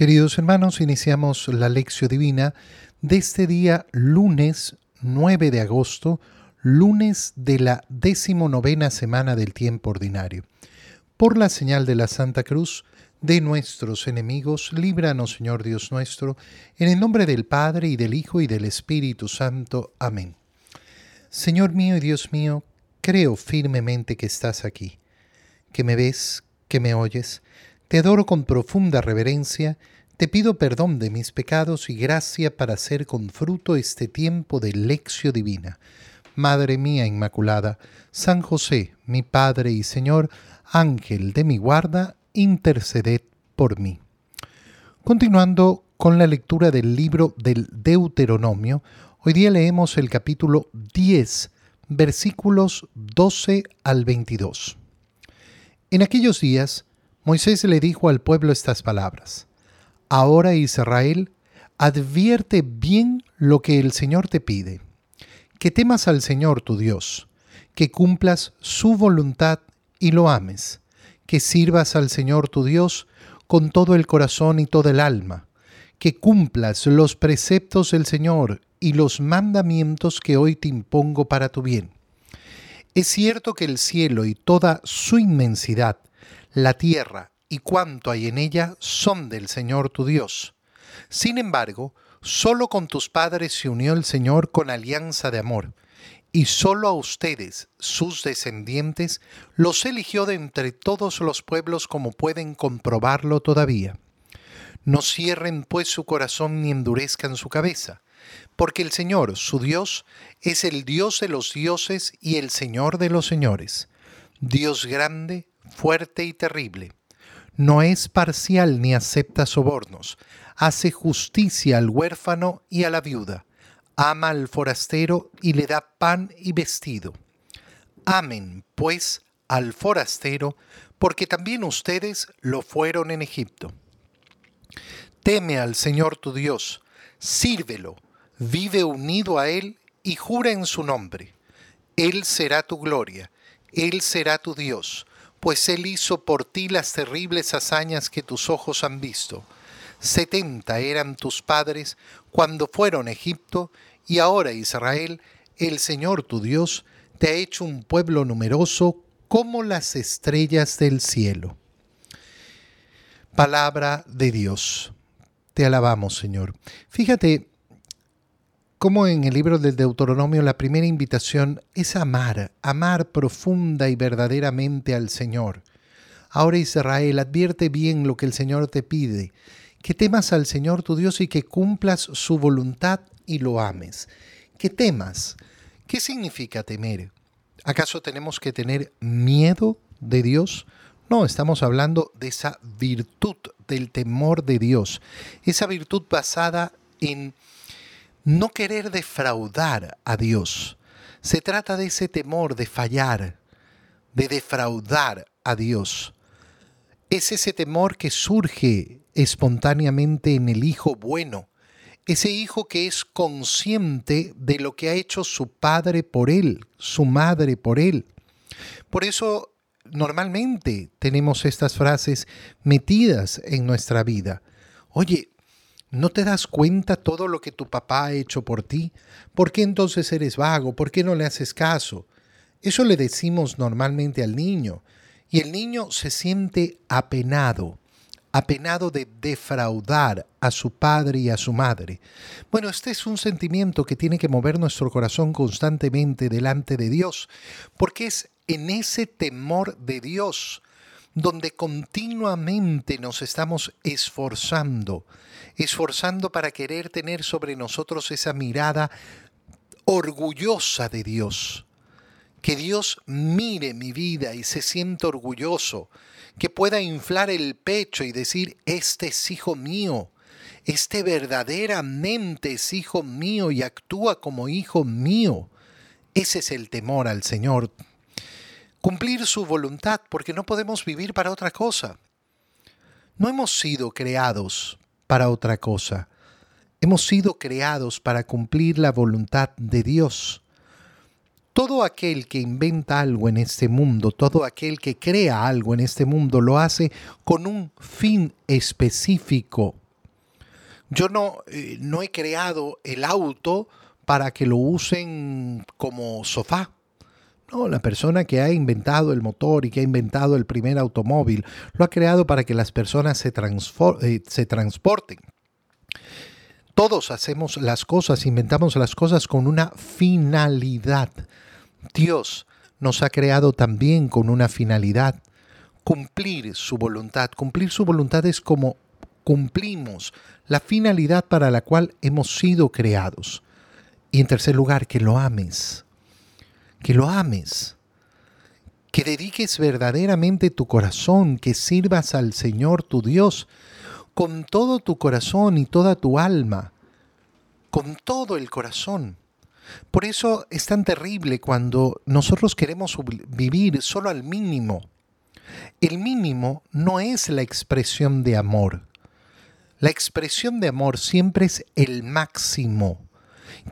Queridos hermanos, iniciamos la lección divina de este día lunes 9 de agosto, lunes de la decimonovena semana del tiempo ordinario. Por la señal de la Santa Cruz de nuestros enemigos, líbranos Señor Dios nuestro, en el nombre del Padre y del Hijo y del Espíritu Santo. Amén. Señor mío y Dios mío, creo firmemente que estás aquí, que me ves, que me oyes te adoro con profunda reverencia, te pido perdón de mis pecados y gracia para hacer con fruto este tiempo de lección divina. Madre mía Inmaculada, San José, mi Padre y Señor, Ángel de mi guarda, interceded por mí. Continuando con la lectura del libro del Deuteronomio, hoy día leemos el capítulo 10, versículos 12 al 22. En aquellos días, Moisés le dijo al pueblo estas palabras. Ahora Israel, advierte bien lo que el Señor te pide, que temas al Señor tu Dios, que cumplas su voluntad y lo ames, que sirvas al Señor tu Dios con todo el corazón y toda el alma, que cumplas los preceptos del Señor y los mandamientos que hoy te impongo para tu bien. Es cierto que el cielo y toda su inmensidad la tierra y cuanto hay en ella son del Señor tu Dios. Sin embargo, solo con tus padres se unió el Señor con alianza de amor, y solo a ustedes, sus descendientes, los eligió de entre todos los pueblos como pueden comprobarlo todavía. No cierren pues su corazón ni endurezcan su cabeza, porque el Señor, su Dios, es el Dios de los dioses y el Señor de los señores, Dios grande, fuerte y terrible. No es parcial ni acepta sobornos. Hace justicia al huérfano y a la viuda. Ama al forastero y le da pan y vestido. Amen, pues, al forastero, porque también ustedes lo fueron en Egipto. Teme al Señor tu Dios, sírvelo, vive unido a Él y jura en su nombre. Él será tu gloria, Él será tu Dios pues Él hizo por ti las terribles hazañas que tus ojos han visto. Setenta eran tus padres cuando fueron a Egipto, y ahora Israel, el Señor tu Dios, te ha hecho un pueblo numeroso como las estrellas del cielo. Palabra de Dios. Te alabamos, Señor. Fíjate como en el libro del Deuteronomio la primera invitación es amar, amar profunda y verdaderamente al Señor. Ahora Israel, advierte bien lo que el Señor te pide, que temas al Señor tu Dios y que cumplas su voluntad y lo ames. Que temas. ¿Qué significa temer? ¿Acaso tenemos que tener miedo de Dios? No, estamos hablando de esa virtud del temor de Dios, esa virtud basada en no querer defraudar a Dios. Se trata de ese temor de fallar, de defraudar a Dios. Es ese temor que surge espontáneamente en el hijo bueno, ese hijo que es consciente de lo que ha hecho su padre por él, su madre por él. Por eso normalmente tenemos estas frases metidas en nuestra vida. Oye, ¿No te das cuenta todo lo que tu papá ha hecho por ti? ¿Por qué entonces eres vago? ¿Por qué no le haces caso? Eso le decimos normalmente al niño. Y el niño se siente apenado, apenado de defraudar a su padre y a su madre. Bueno, este es un sentimiento que tiene que mover nuestro corazón constantemente delante de Dios, porque es en ese temor de Dios donde continuamente nos estamos esforzando, esforzando para querer tener sobre nosotros esa mirada orgullosa de Dios. Que Dios mire mi vida y se sienta orgulloso, que pueda inflar el pecho y decir, este es hijo mío, este verdaderamente es hijo mío y actúa como hijo mío. Ese es el temor al Señor cumplir su voluntad, porque no podemos vivir para otra cosa. No hemos sido creados para otra cosa. Hemos sido creados para cumplir la voluntad de Dios. Todo aquel que inventa algo en este mundo, todo aquel que crea algo en este mundo, lo hace con un fin específico Yo no, eh, no he creado el auto para que lo usen como sofá. No, la persona que ha inventado el motor y que ha inventado el primer automóvil lo ha creado para que las personas se, eh, se transporten. Todos hacemos las cosas, inventamos las cosas con una finalidad. Dios nos ha creado también con una finalidad, cumplir su voluntad. Cumplir su voluntad es como cumplimos la finalidad para la cual hemos sido creados. Y en tercer lugar, que lo ames. Que lo ames. Que dediques verdaderamente tu corazón, que sirvas al Señor tu Dios con todo tu corazón y toda tu alma, con todo el corazón. Por eso es tan terrible cuando nosotros queremos vivir solo al mínimo. El mínimo no es la expresión de amor. La expresión de amor siempre es el máximo.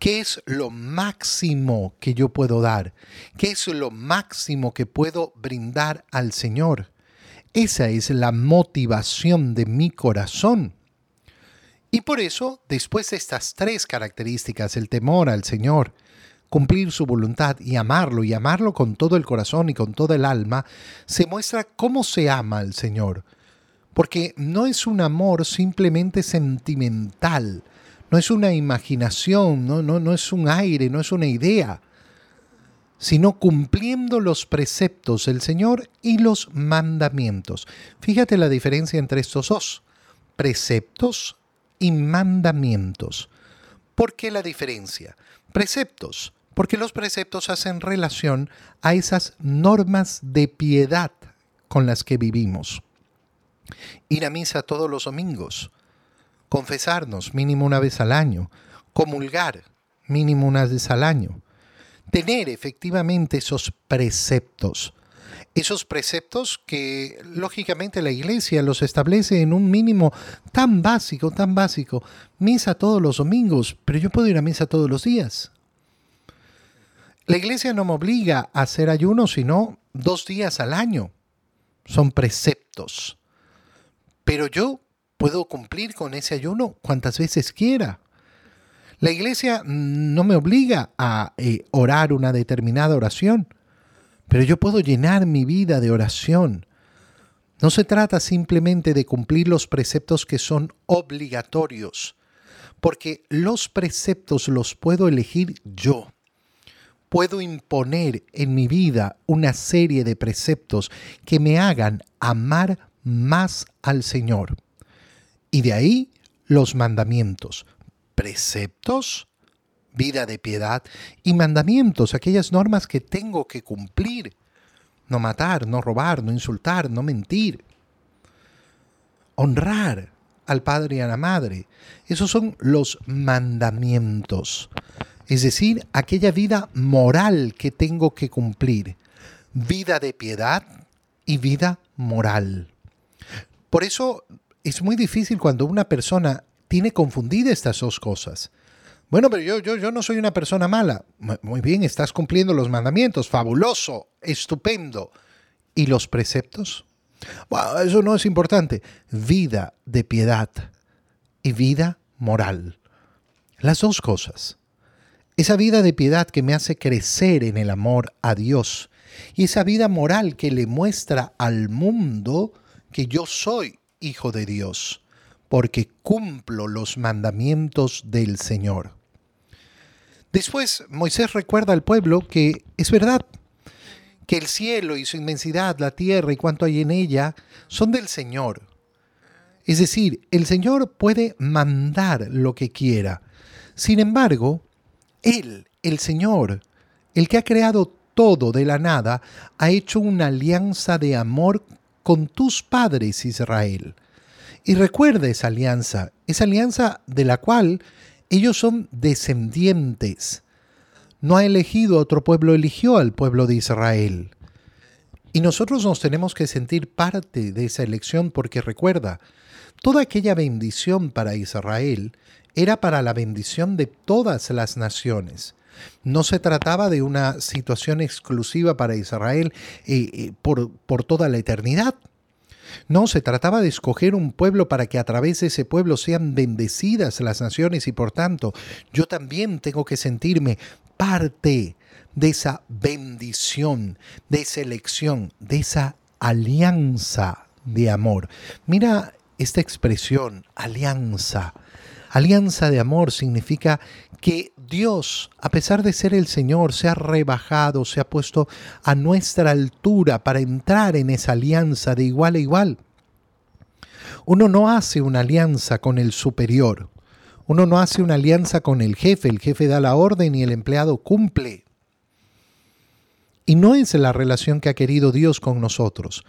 ¿Qué es lo máximo que yo puedo dar? ¿Qué es lo máximo que puedo brindar al Señor? Esa es la motivación de mi corazón. Y por eso, después de estas tres características, el temor al Señor, cumplir su voluntad y amarlo, y amarlo con todo el corazón y con toda el alma, se muestra cómo se ama al Señor. Porque no es un amor simplemente sentimental, no es una imaginación, no, no, no es un aire, no es una idea, sino cumpliendo los preceptos del Señor y los mandamientos. Fíjate la diferencia entre estos dos, preceptos y mandamientos. ¿Por qué la diferencia? Preceptos, porque los preceptos hacen relación a esas normas de piedad con las que vivimos. Ir a misa todos los domingos, confesarnos mínimo una vez al año, comulgar mínimo una vez al año, tener efectivamente esos preceptos esos preceptos que lógicamente la iglesia los establece en un mínimo tan básico, tan básico. Misa todos los domingos, pero yo puedo ir a misa todos los días. La iglesia no me obliga a hacer ayuno sino dos días al año. Son preceptos. Pero yo puedo cumplir con ese ayuno cuantas veces quiera. La iglesia no me obliga a eh, orar una determinada oración pero yo puedo llenar mi vida de oración. No se trata simplemente de cumplir los preceptos que son obligatorios, porque los preceptos los puedo elegir yo. Puedo imponer en mi vida una serie de preceptos que me hagan amar más al Señor. Y de ahí los mandamientos. Preceptos vida de piedad y mandamientos, aquellas normas que tengo que cumplir. No matar, no robar, no insultar, no mentir. Honrar al padre y a la madre. Esos son los mandamientos. Es decir, aquella vida moral que tengo que cumplir. Vida de piedad y vida moral. Por eso es muy difícil cuando una persona tiene confundida estas dos cosas. Bueno, pero yo, yo, yo no soy una persona mala. Muy bien, estás cumpliendo los mandamientos. Fabuloso, estupendo. ¿Y los preceptos? Eso no es importante. Vida de piedad y vida moral. Las dos cosas. Esa vida de piedad que me hace crecer en el amor a Dios y esa vida moral que le muestra al mundo que yo soy hijo de Dios, porque cumplo los mandamientos del Señor. Después Moisés recuerda al pueblo que es verdad, que el cielo y su inmensidad, la tierra y cuanto hay en ella, son del Señor. Es decir, el Señor puede mandar lo que quiera. Sin embargo, Él, el Señor, el que ha creado todo de la nada, ha hecho una alianza de amor con tus padres, Israel. Y recuerda esa alianza, esa alianza de la cual ellos son descendientes. No ha elegido otro pueblo, eligió al pueblo de Israel. Y nosotros nos tenemos que sentir parte de esa elección porque recuerda, toda aquella bendición para Israel era para la bendición de todas las naciones. No se trataba de una situación exclusiva para Israel eh, eh, por, por toda la eternidad, No, se trataba de escoger un pueblo para que a través de ese pueblo sean bendecidas las naciones y por tanto yo también tengo que sentirme parte de esa bendición, de esa elección, de esa alianza de amor. Mira esta expresión, alianza. Alianza de amor significa que Dios, a pesar de ser el Señor, se ha rebajado, se ha puesto a nuestra altura para entrar en esa alianza de igual a igual. Uno no hace una alianza con el superior. Uno no hace una alianza con el jefe. El jefe da la orden y el empleado cumple. Y no es la relación que ha querido Dios con nosotros.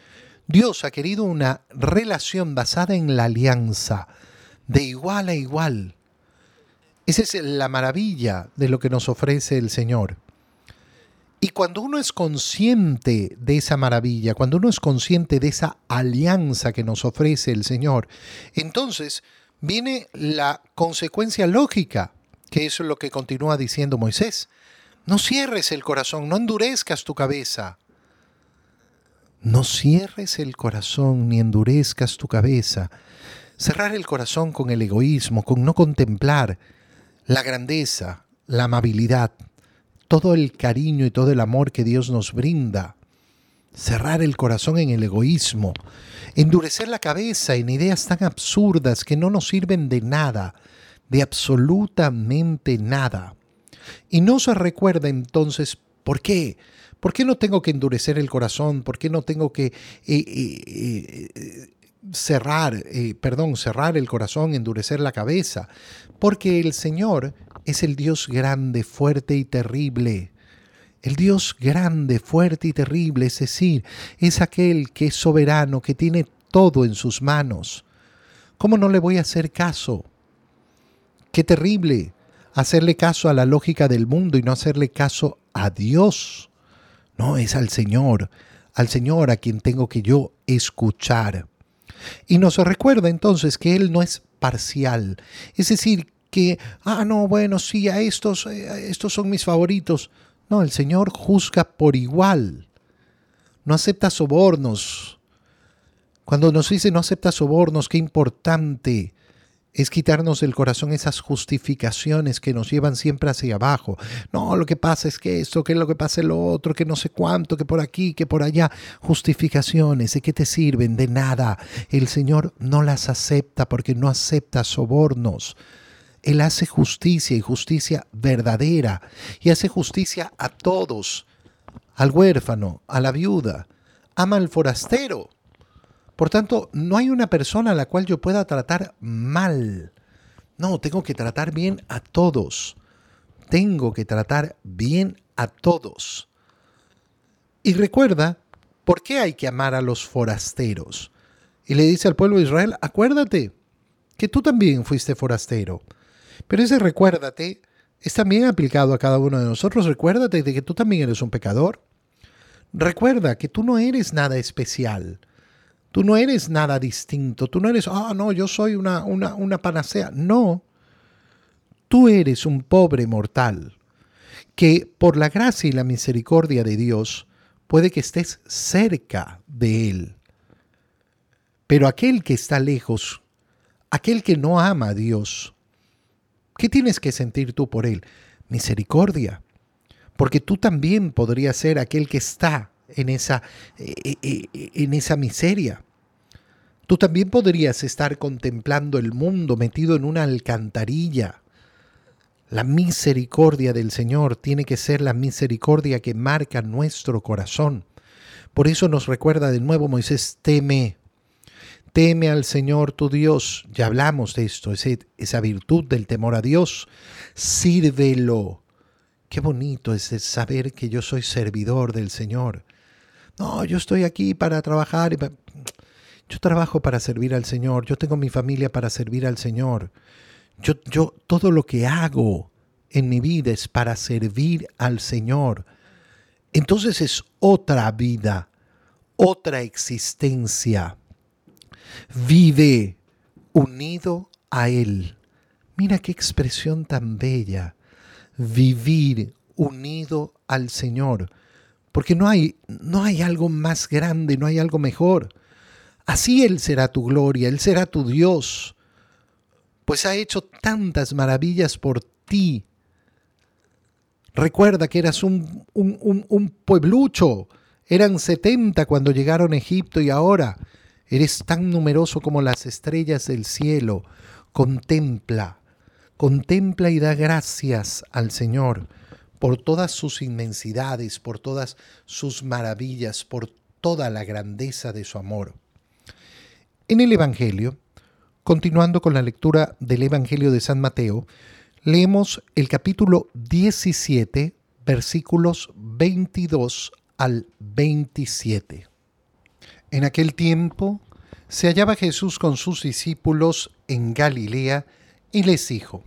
Dios ha querido una relación basada en la alianza, de igual a igual. Esa es la maravilla de lo que nos ofrece el Señor. Y cuando uno es consciente de esa maravilla, cuando uno es consciente de esa alianza que nos ofrece el Señor, entonces viene la consecuencia lógica, que es lo que continúa diciendo Moisés. No cierres el corazón, no endurezcas tu cabeza. No cierres el corazón ni endurezcas tu cabeza. Cerrar el corazón con el egoísmo, con no contemplar la grandeza, la amabilidad, todo el cariño y todo el amor que Dios nos brinda. Cerrar el corazón en el egoísmo, endurecer la cabeza en ideas tan absurdas que no nos sirven de nada, de absolutamente nada. Y no se recuerda entonces por qué. ¿Por qué no tengo que endurecer el corazón? ¿Por qué no tengo que eh, eh, eh, perdón, cerrar el corazón, endurecer la cabeza? Porque el Señor es el Dios grande, fuerte y terrible. El Dios grande, fuerte y terrible, es decir, es aquel que es soberano, que tiene todo en sus manos. ¿Cómo no le voy a hacer caso? Qué terrible hacerle caso a la lógica del mundo y no hacerle caso a Dios. No, es al Señor, al Señor a quien tengo que yo escuchar. Y nos recuerda entonces que Él no es parcial, es decir, que, ah, no, bueno, sí, a estos, eh, estos son mis favoritos. No, el Señor juzga por igual, no acepta sobornos. Cuando nos dice no acepta sobornos, qué importante es quitarnos del corazón esas justificaciones que nos llevan siempre hacia abajo. No, lo que pasa es que esto, que lo que pasa es lo otro, que no sé cuánto, que por aquí, que por allá. Justificaciones, ¿de qué te sirven? De nada. El Señor no las acepta porque no acepta sobornos. Él hace justicia y justicia verdadera y hace justicia a todos, al huérfano, a la viuda, ama al forastero por tanto, no hay una persona a la cual yo pueda tratar mal. No, tengo que tratar bien a todos. Tengo que tratar bien a todos. Y recuerda, ¿por qué hay que amar a los forasteros? Y le dice al pueblo de Israel, acuérdate que tú también fuiste forastero. Pero ese recuérdate es también aplicado a cada uno de nosotros. Recuérdate de que tú también eres un pecador. Recuerda que tú no eres nada especial. Tú no eres nada distinto. Tú no eres, ah, no, yo soy una, una, una panacea. No. Tú eres un pobre mortal que por la gracia y la misericordia de Dios puede que estés cerca de Él. Pero aquel que está lejos, aquel que no ama a Dios, ¿qué tienes que sentir tú por Él? Misericordia. Porque tú también podrías ser aquel que está en esa, eh, eh, eh, en esa miseria. Tú también podrías estar contemplando el mundo metido en una alcantarilla. La misericordia del Señor tiene que ser la misericordia que marca nuestro corazón. Por eso nos recuerda de nuevo Moisés, teme, teme al Señor tu Dios. Ya hablamos de esto, esa virtud del temor a Dios. Sírvelo. Qué bonito es saber que yo soy servidor del Señor. No, yo estoy aquí para trabajar. Yo trabajo para servir al Señor. Yo tengo mi familia para servir al Señor. Yo, yo, todo lo que hago en mi vida es para servir al Señor. Entonces es otra vida, otra existencia. Vive unido a Él. Mira qué expresión tan bella. Vivir unido al Señor porque no hay, no hay algo más grande, no hay algo mejor. Así Él será tu gloria, Él será tu Dios, pues ha hecho tantas maravillas por ti. Recuerda que eras un, un, pueblucho, eran 70 cuando llegaron a Egipto y ahora eres tan numeroso como las estrellas del cielo. Contempla, contempla y da gracias al Señor por todas sus inmensidades, por todas sus maravillas, por toda la grandeza de su amor. En el Evangelio, continuando con la lectura del Evangelio de San Mateo, leemos el capítulo 17, versículos 22 al 27. En aquel tiempo se hallaba Jesús con sus discípulos en Galilea y les dijo,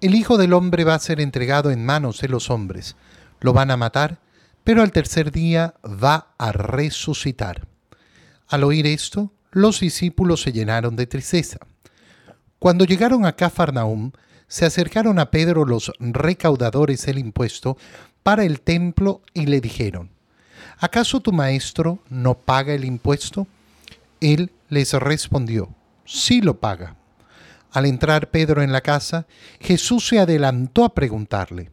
El Hijo del Hombre va a ser entregado en manos de los hombres, lo van a matar, pero al tercer día va a resucitar. Al oír esto, los discípulos se llenaron de tristeza. Cuando llegaron a Cafarnaum, se acercaron a Pedro los recaudadores del impuesto para el templo y le dijeron, ¿acaso tu maestro no paga el impuesto? Él les respondió, sí lo paga. Al entrar Pedro en la casa, Jesús se adelantó a preguntarle,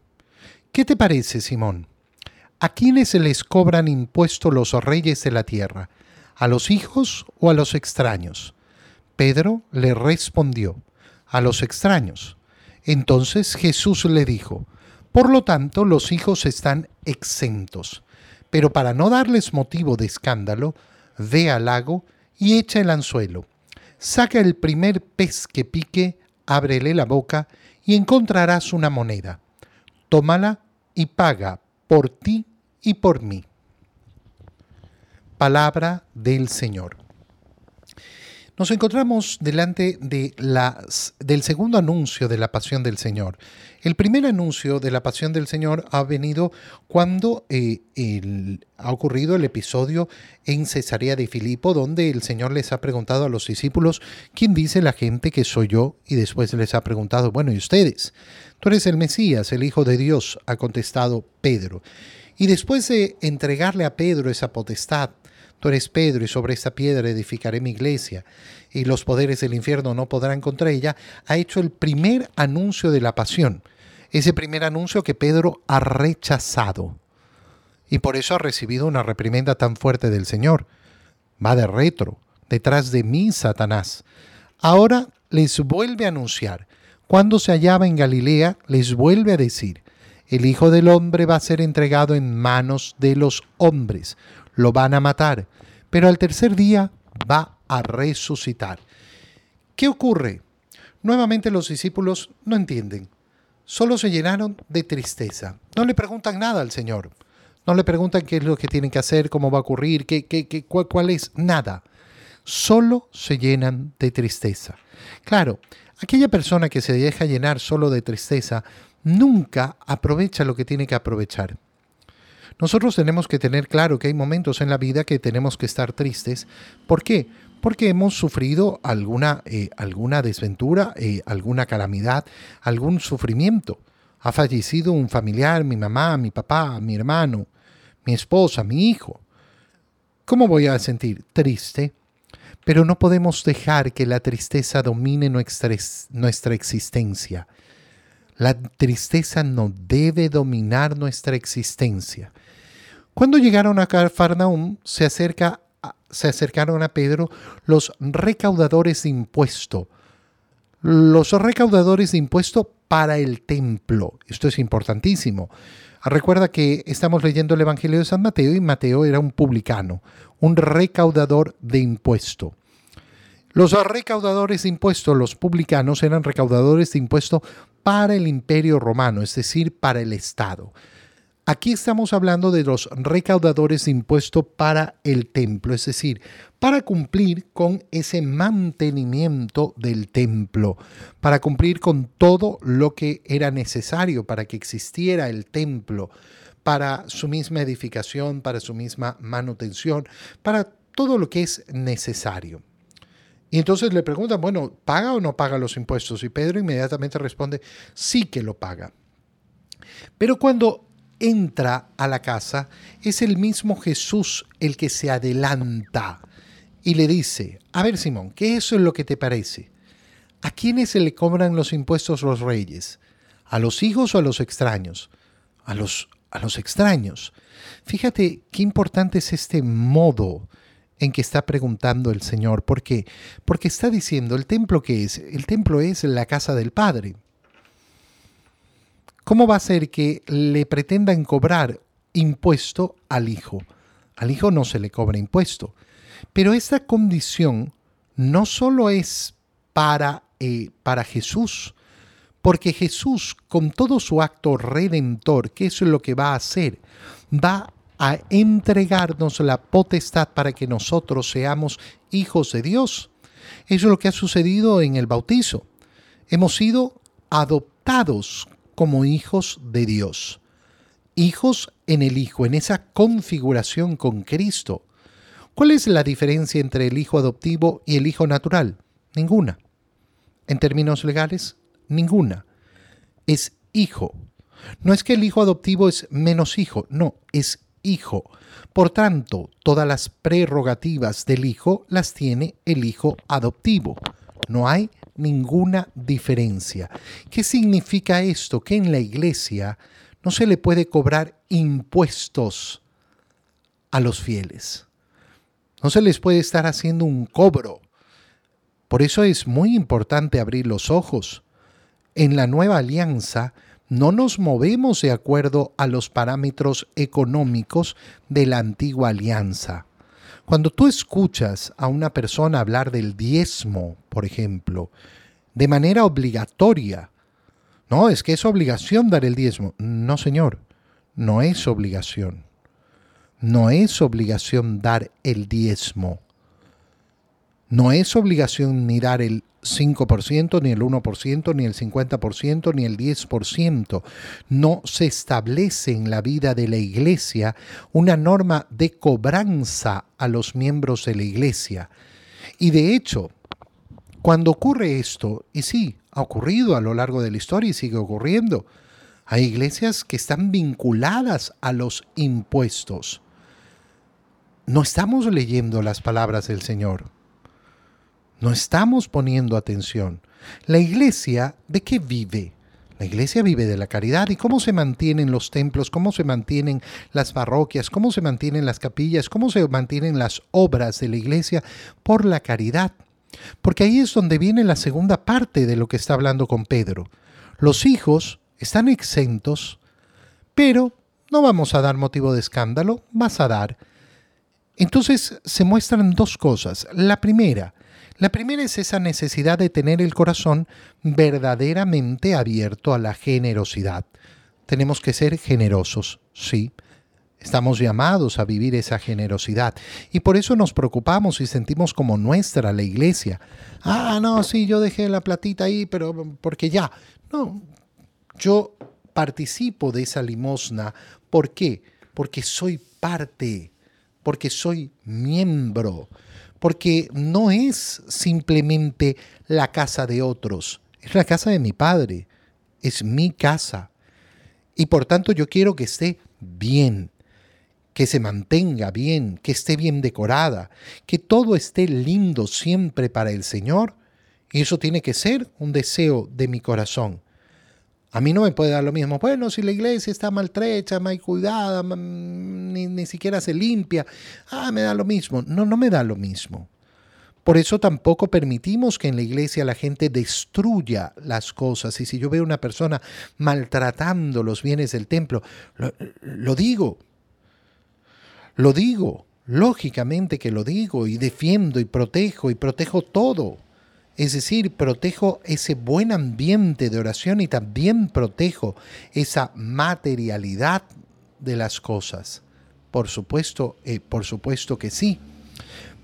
¿qué te parece, Simón? ¿A quiénes les cobran impuesto los reyes de la tierra? ¿A los hijos o a los extraños? Pedro le respondió, a los extraños. Entonces Jesús le dijo, por lo tanto los hijos están exentos, pero para no darles motivo de escándalo, ve al lago y echa el anzuelo. Saca el primer pez que pique, ábrele la boca y encontrarás una moneda. Tómala y paga por ti y por mí palabra del Señor. Nos encontramos delante de las, del segundo anuncio de la pasión del Señor. El primer anuncio de la pasión del Señor ha venido cuando eh, ha ocurrido el episodio en Cesarea de Filipo, donde el Señor les ha preguntado a los discípulos, ¿quién dice la gente que soy yo? Y después les ha preguntado, bueno, ¿y ustedes? Tú eres el Mesías, el Hijo de Dios, ha contestado Pedro. Y después de entregarle a Pedro esa potestad, Tú eres Pedro y sobre esta piedra edificaré mi iglesia y los poderes del infierno no podrán contra ella, ha hecho el primer anuncio de la pasión. Ese primer anuncio que Pedro ha rechazado. Y por eso ha recibido una reprimenda tan fuerte del Señor. Va de retro, detrás de mí, Satanás. Ahora les vuelve a anunciar. Cuando se hallaba en Galilea, les vuelve a decir, el Hijo del Hombre va a ser entregado en manos de los hombres lo van a matar, pero al tercer día va a resucitar. ¿Qué ocurre? Nuevamente los discípulos no entienden, solo se llenaron de tristeza. No le preguntan nada al Señor, no le preguntan qué es lo que tienen que hacer, cómo va a ocurrir, qué, qué, qué, cuál, cuál es, nada. Solo se llenan de tristeza. Claro, aquella persona que se deja llenar solo de tristeza nunca aprovecha lo que tiene que aprovechar. Nosotros tenemos que tener claro que hay momentos en la vida que tenemos que estar tristes. ¿Por qué? Porque hemos sufrido alguna, eh, alguna desventura, eh, alguna calamidad, algún sufrimiento. Ha fallecido un familiar, mi mamá, mi papá, mi hermano, mi esposa, mi hijo. ¿Cómo voy a sentir? Triste. Pero no podemos dejar que la tristeza domine nuestra, nuestra existencia. La tristeza no debe dominar nuestra existencia. Cuando llegaron a Cafarnaum, se, acerca, se acercaron a Pedro los recaudadores de impuesto. Los recaudadores de impuesto para el templo. Esto es importantísimo. Recuerda que estamos leyendo el Evangelio de San Mateo y Mateo era un publicano, un recaudador de impuesto. Los recaudadores de impuestos, los publicanos, eran recaudadores de impuesto para el imperio romano, es decir, para el Estado. Aquí estamos hablando de los recaudadores de impuesto para el templo, es decir, para cumplir con ese mantenimiento del templo, para cumplir con todo lo que era necesario para que existiera el templo, para su misma edificación, para su misma manutención, para todo lo que es necesario. Y entonces le preguntan, bueno, ¿paga o no paga los impuestos? Y Pedro inmediatamente responde, sí que lo paga. Pero cuando entra a la casa, es el mismo Jesús el que se adelanta y le dice, a ver Simón, ¿qué eso es lo que te parece? ¿A quiénes se le cobran los impuestos los reyes? ¿A los hijos o a los extraños? A los, a los extraños. Fíjate qué importante es este modo en que está preguntando el Señor. ¿Por qué? Porque está diciendo, ¿el templo qué es? El templo es la casa del Padre. ¿Cómo va a ser que le pretendan cobrar impuesto al Hijo? Al Hijo no se le cobra impuesto. Pero esta condición no solo es para, eh, para Jesús, porque Jesús, con todo su acto redentor, que es lo que va a hacer, va a entregarnos la potestad para que nosotros seamos hijos de Dios. Eso es lo que ha sucedido en el bautizo. Hemos sido adoptados como hijos de Dios. Hijos en el Hijo, en esa configuración con Cristo. ¿Cuál es la diferencia entre el hijo adoptivo y el hijo natural? Ninguna. En términos legales, ninguna. Es hijo. No es que el hijo adoptivo es menos hijo, no, es hijo. Por tanto, todas las prerrogativas del hijo las tiene el hijo adoptivo. No hay ninguna diferencia. ¿Qué significa esto? Que en la iglesia no se le puede cobrar impuestos a los fieles. No se les puede estar haciendo un cobro. Por eso es muy importante abrir los ojos. En la nueva alianza no nos movemos de acuerdo a los parámetros económicos de la antigua alianza. Cuando tú escuchas a una persona hablar del diezmo, por ejemplo, de manera obligatoria, no, es que es obligación dar el diezmo. No, señor, no es obligación. No es obligación dar el diezmo. No es obligación ni dar el 5%, ni el 1%, ni el 50%, ni el 10%. No se establece en la vida de la iglesia una norma de cobranza a los miembros de la iglesia. Y de hecho, cuando ocurre esto, y sí, ha ocurrido a lo largo de la historia y sigue ocurriendo, hay iglesias que están vinculadas a los impuestos no estamos leyendo las palabras del Señor. No estamos poniendo atención. La iglesia, ¿de qué vive? La iglesia vive de la caridad. ¿Y cómo se mantienen los templos? ¿Cómo se mantienen las parroquias? ¿Cómo se mantienen las capillas? ¿Cómo se mantienen las obras de la iglesia? Por la caridad. Porque ahí es donde viene la segunda parte de lo que está hablando con Pedro. Los hijos están exentos, pero no vamos a dar motivo de escándalo, vas a dar entonces se muestran dos cosas. La primera, la primera es esa necesidad de tener el corazón verdaderamente abierto a la generosidad. Tenemos que ser generosos, sí. Estamos llamados a vivir esa generosidad y por eso nos preocupamos y sentimos como nuestra la iglesia. Ah, no, sí, yo dejé la platita ahí, pero porque ya. No, yo participo de esa limosna. ¿Por qué? Porque soy parte porque soy miembro, porque no es simplemente la casa de otros, es la casa de mi padre, es mi casa. Y por tanto yo quiero que esté bien, que se mantenga bien, que esté bien decorada, que todo esté lindo siempre para el Señor. Y eso tiene que ser un deseo de mi corazón. A mí no me puede dar lo mismo. Bueno, si la iglesia está maltrecha, mal cuidada, ni, ni siquiera se limpia, ah, me da lo mismo. No, no me da lo mismo. Por eso tampoco permitimos que en la iglesia la gente destruya las cosas. Y si yo veo una persona maltratando los bienes del templo, lo, lo digo. Lo digo. Lógicamente que lo digo y defiendo y protejo y protejo todo. Es decir, protejo ese buen ambiente de oración y también protejo esa materialidad de las cosas. Por supuesto, eh, por supuesto que sí.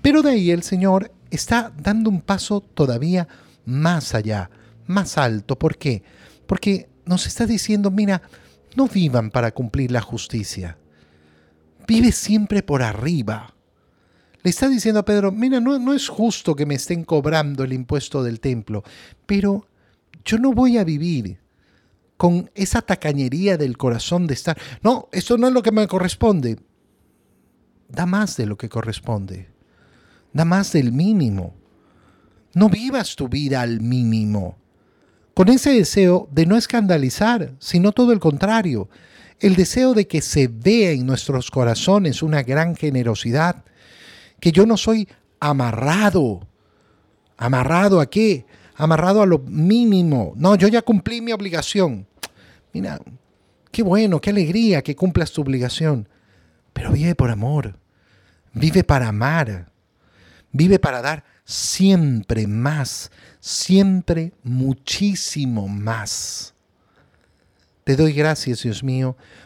Pero de ahí el Señor está dando un paso todavía más allá, más alto. ¿Por qué? Porque nos está diciendo, mira, no vivan para cumplir la justicia. Vive siempre por arriba le está diciendo a Pedro, mira, no, no es justo que me estén cobrando el impuesto del templo, pero yo no voy a vivir con esa tacañería del corazón de estar, no, esto no es lo que me corresponde. Da más de lo que corresponde. da más del mínimo. No vivas tu vida al mínimo. Con ese deseo de no escandalizar, sino todo el contrario, el deseo de que se vea en nuestros corazones una gran generosidad, que yo no soy amarrado. ¿Amarrado a qué? Amarrado a lo mínimo. No, yo ya cumplí mi obligación. Mira, qué bueno, qué alegría que cumplas tu obligación. Pero vive por amor. Vive para amar. Vive para dar siempre más, siempre muchísimo más. Te doy gracias, Dios mío,